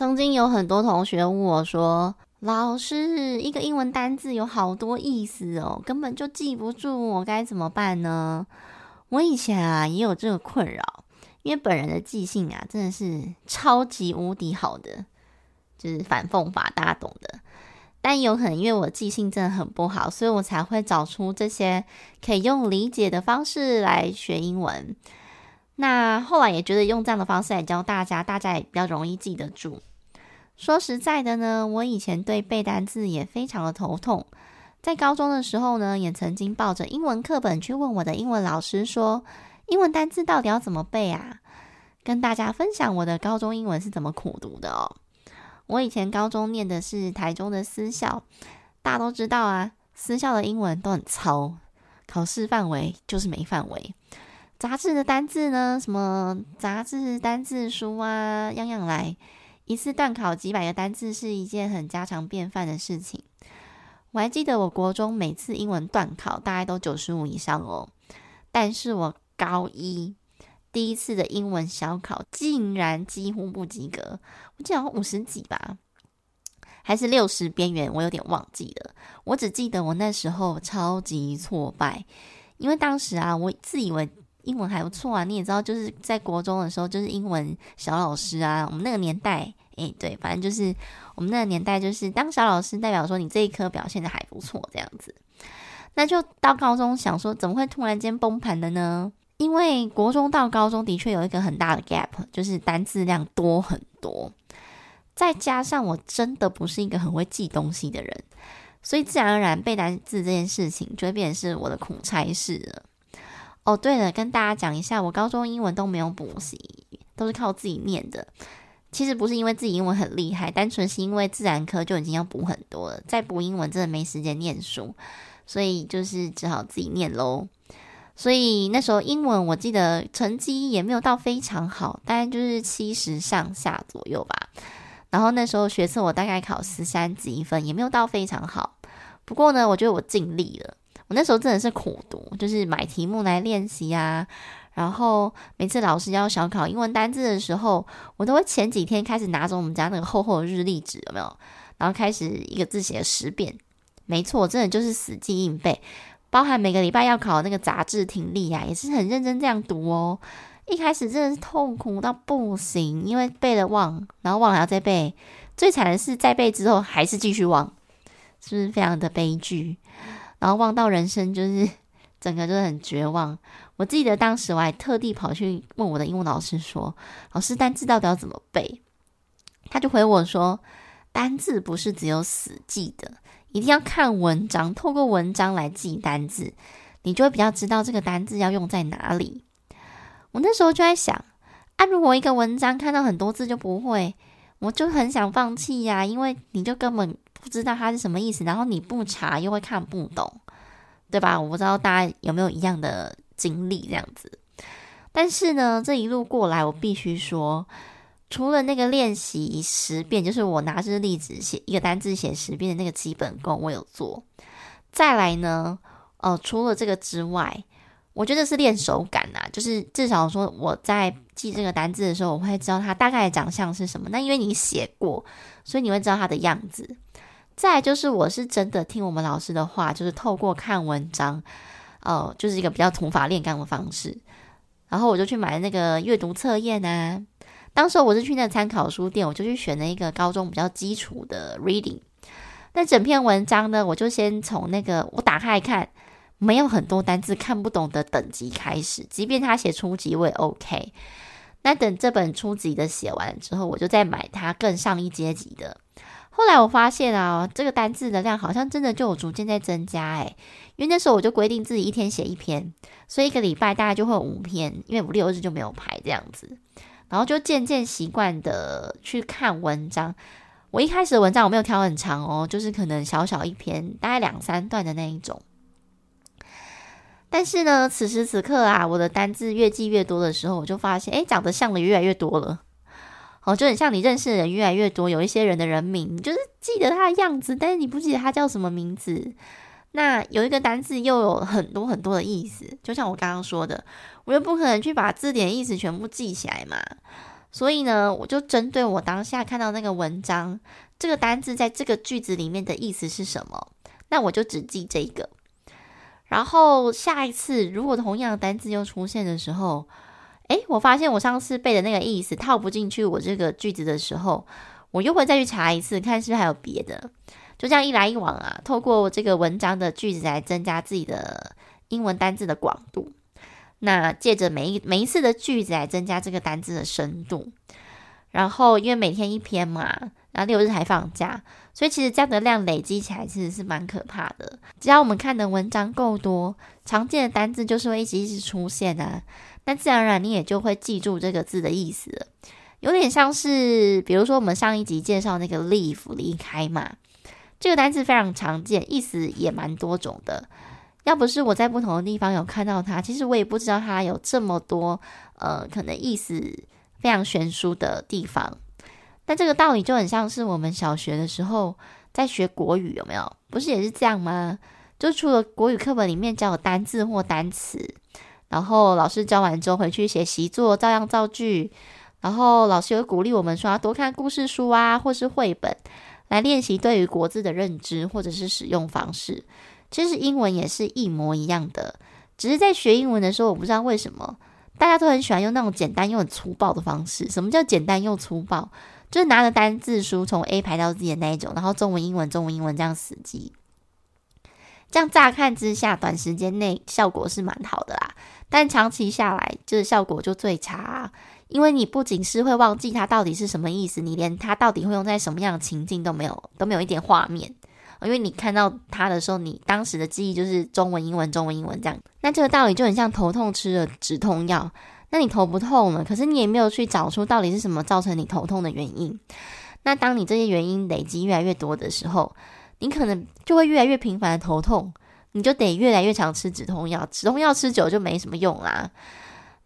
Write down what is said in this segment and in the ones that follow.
曾经有很多同学问我说：“老师，一个英文单字有好多意思哦，根本就记不住，我该怎么办呢？”我以前啊也有这个困扰，因为本人的记性啊真的是超级无敌好的，就是反讽法，大家懂的。但有可能因为我记性真的很不好，所以我才会找出这些可以用理解的方式来学英文。那后来也觉得用这样的方式来教大家，大家也比较容易记得住。说实在的呢，我以前对背单字也非常的头痛。在高中的时候呢，也曾经抱着英文课本去问我的英文老师说：“英文单字到底要怎么背啊？”跟大家分享我的高中英文是怎么苦读的哦。我以前高中念的是台中的私校，大家都知道啊，私校的英文都很糙，考试范围就是没范围。杂志的单字呢，什么杂志单字书啊，样样来。一次段考几百个单字是一件很家常便饭的事情。我还记得我国中每次英文段考大概都九十五以上哦，但是我高一第一次的英文小考竟然几乎不及格，我记得好像五十几吧，还是六十边缘，我有点忘记了。我只记得我那时候超级挫败，因为当时啊，我自以为。英文还不错啊，你也知道，就是在国中的时候，就是英文小老师啊。我们那个年代，诶，对，反正就是我们那个年代，就是当小老师代表说你这一科表现的还不错，这样子。那就到高中想说，怎么会突然间崩盘的呢？因为国中到高中的确有一个很大的 gap，就是单字量多很多，再加上我真的不是一个很会记东西的人，所以自然而然背单字这件事情就会变成是我的苦差事了。哦，对了，跟大家讲一下，我高中英文都没有补习，都是靠自己念的。其实不是因为自己英文很厉害，单纯是因为自然科就已经要补很多了，再补英文真的没时间念书，所以就是只好自己念喽。所以那时候英文我记得成绩也没有到非常好，大概就是七十上下左右吧。然后那时候学测我大概考十三级分，也没有到非常好。不过呢，我觉得我尽力了。我那时候真的是苦读，就是买题目来练习啊。然后每次老师要小考英文单字的时候，我都会前几天开始拿着我们家那个厚厚的日历纸，有没有？然后开始一个字写了十遍。没错，真的就是死记硬背，包含每个礼拜要考那个杂志听力啊，也是很认真这样读哦。一开始真的是痛苦到不行，因为背了忘，然后忘了还要再背。最惨的是再背之后还是继续忘，是不是非常的悲剧？然后望到人生就是 整个就是很绝望。我记得当时我还特地跑去问我的英文老师说：“老师，单字到底要怎么背？”他就回我说：“单字不是只有死记的，一定要看文章，透过文章来记单字，你就会比较知道这个单字要用在哪里。”我那时候就在想：啊，如果一个文章看到很多字就不会，我就很想放弃呀，因为你就根本。不知道它是什么意思，然后你不查又会看不懂，对吧？我不知道大家有没有一样的经历这样子。但是呢，这一路过来，我必须说，除了那个练习十遍，就是我拿着例子写一个单字写十遍的那个基本功，我有做。再来呢，呃，除了这个之外，我觉得是练手感呐，就是至少说我在记这个单字的时候，我会知道它大概的长相是什么。那因为你写过，所以你会知道它的样子。再就是，我是真的听我们老师的话，就是透过看文章，哦，就是一个比较土法炼钢的方式。然后我就去买那个阅读测验啊。当时我是去那参考书店，我就去选了一个高中比较基础的 reading。那整篇文章呢，我就先从那个我打开看，没有很多单字看不懂的等级开始，即便他写初级我也 OK。那等这本初级的写完之后，我就再买它更上一阶级的。后来我发现啊，这个单字的量好像真的就有逐渐在增加诶，因为那时候我就规定自己一天写一篇，所以一个礼拜大概就会有五篇，因为五六日就没有排这样子，然后就渐渐习惯的去看文章。我一开始的文章我没有挑很长哦，就是可能小小一篇，大概两三段的那一种。但是呢，此时此刻啊，我的单字越记越多的时候，我就发现，诶，长得像的越来越多了。哦，就很像你认识的人越来越多，有一些人的人名，你就是记得他的样子，但是你不记得他叫什么名字。那有一个单字又有很多很多的意思，就像我刚刚说的，我又不可能去把字典意思全部记起来嘛。所以呢，我就针对我当下看到那个文章，这个单字在这个句子里面的意思是什么，那我就只记这个。然后下一次，如果同样的单字又出现的时候，诶，我发现我上次背的那个意思套不进去我这个句子的时候，我又会再去查一次，看是不是还有别的。就这样一来一往啊，透过这个文章的句子来增加自己的英文单字的广度。那借着每一每一次的句子来增加这个单字的深度。然后因为每天一篇嘛。然后六日还放假，所以其实这样的量累积起来其实是蛮可怕的。只要我们看的文章够多，常见的单字就是会一直一直出现啊，那自然而然你也就会记住这个字的意思。有点像是，比如说我们上一集介绍那个 leave 离开嘛，这个单字非常常见，意思也蛮多种的。要不是我在不同的地方有看到它，其实我也不知道它有这么多呃，可能意思非常悬殊的地方。那这个道理就很像是我们小学的时候在学国语，有没有？不是也是这样吗？就除了国语课本里面教有单字或单词，然后老师教完之后回去写习作，照样造句，然后老师有鼓励我们说要多看故事书啊，或是绘本，来练习对于国字的认知或者是使用方式。其实英文也是一模一样的，只是在学英文的时候，我不知道为什么大家都很喜欢用那种简单又很粗暴的方式。什么叫简单又粗暴？就是拿着单字书从 A 排到 Z 的那一种，然后中文、英文、中文、英文这样死记，这样乍看之下，短时间内效果是蛮好的啦，但长期下来，就是效果就最差，因为你不仅是会忘记它到底是什么意思，你连它到底会用在什么样的情境都没有，都没有一点画面，因为你看到它的时候，你当时的记忆就是中文、英文、中文、英文这样，那这个道理就很像头痛吃了止痛药。那你头不痛了，可是你也没有去找出到底是什么造成你头痛的原因。那当你这些原因累积越来越多的时候，你可能就会越来越频繁的头痛，你就得越来越常吃止痛药。止痛药吃久就没什么用啦。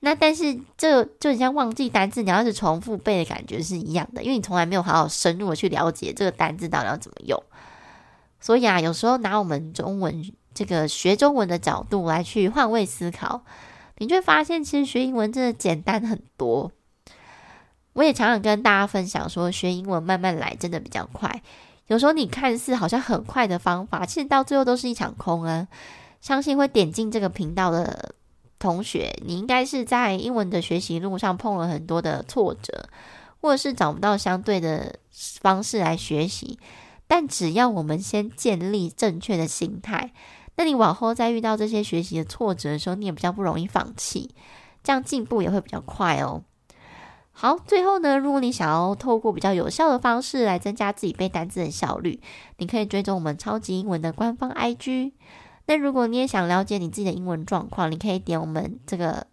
那但是这就很像忘记单字，你要是重复背的感觉是一样的，因为你从来没有好好深入的去了解这个单字到底要怎么用。所以啊，有时候拿我们中文这个学中文的角度来去换位思考。你就会发现，其实学英文真的简单很多。我也常常跟大家分享说，学英文慢慢来真的比较快。有时候你看似好像很快的方法，其实到最后都是一场空啊。相信会点进这个频道的同学，你应该是在英文的学习路上碰了很多的挫折，或者是找不到相对的方式来学习。但只要我们先建立正确的心态。那你往后再遇到这些学习的挫折的时候，你也比较不容易放弃，这样进步也会比较快哦。好，最后呢，如果你想要透过比较有效的方式来增加自己背单词的效率，你可以追踪我们超级英文的官方 IG。那如果你也想了解你自己的英文状况，你可以点我们这个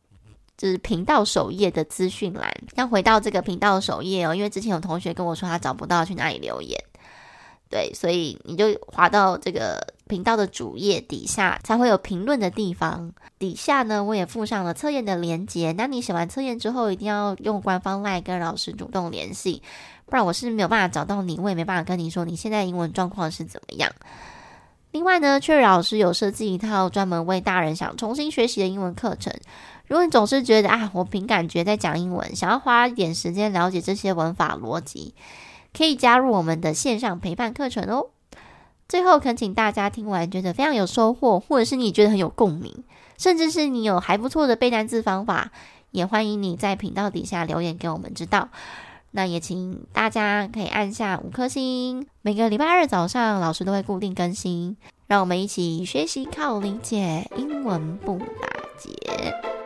就是频道首页的资讯栏。要回到这个频道首页哦，因为之前有同学跟我说他找不到去哪里留言。对，所以你就滑到这个频道的主页底下，才会有评论的地方。底下呢，我也附上了测验的连接。那你写完测验之后，一定要用官方赖跟老师主动联系，不然我是没有办法找到你，我也没办法跟你说你现在英文状况是怎么样。另外呢，Cherry 老师有设计一套专门为大人想重新学习的英文课程。如果你总是觉得啊，我凭感觉在讲英文，想要花一点时间了解这些文法逻辑。可以加入我们的线上陪伴课程哦。最后，恳请大家听完觉得非常有收获，或者是你觉得很有共鸣，甚至是你有还不错的背单词方法，也欢迎你在频道底下留言给我们知道。那也请大家可以按下五颗星。每个礼拜二早上，老师都会固定更新，让我们一起学习靠理解英文不打结。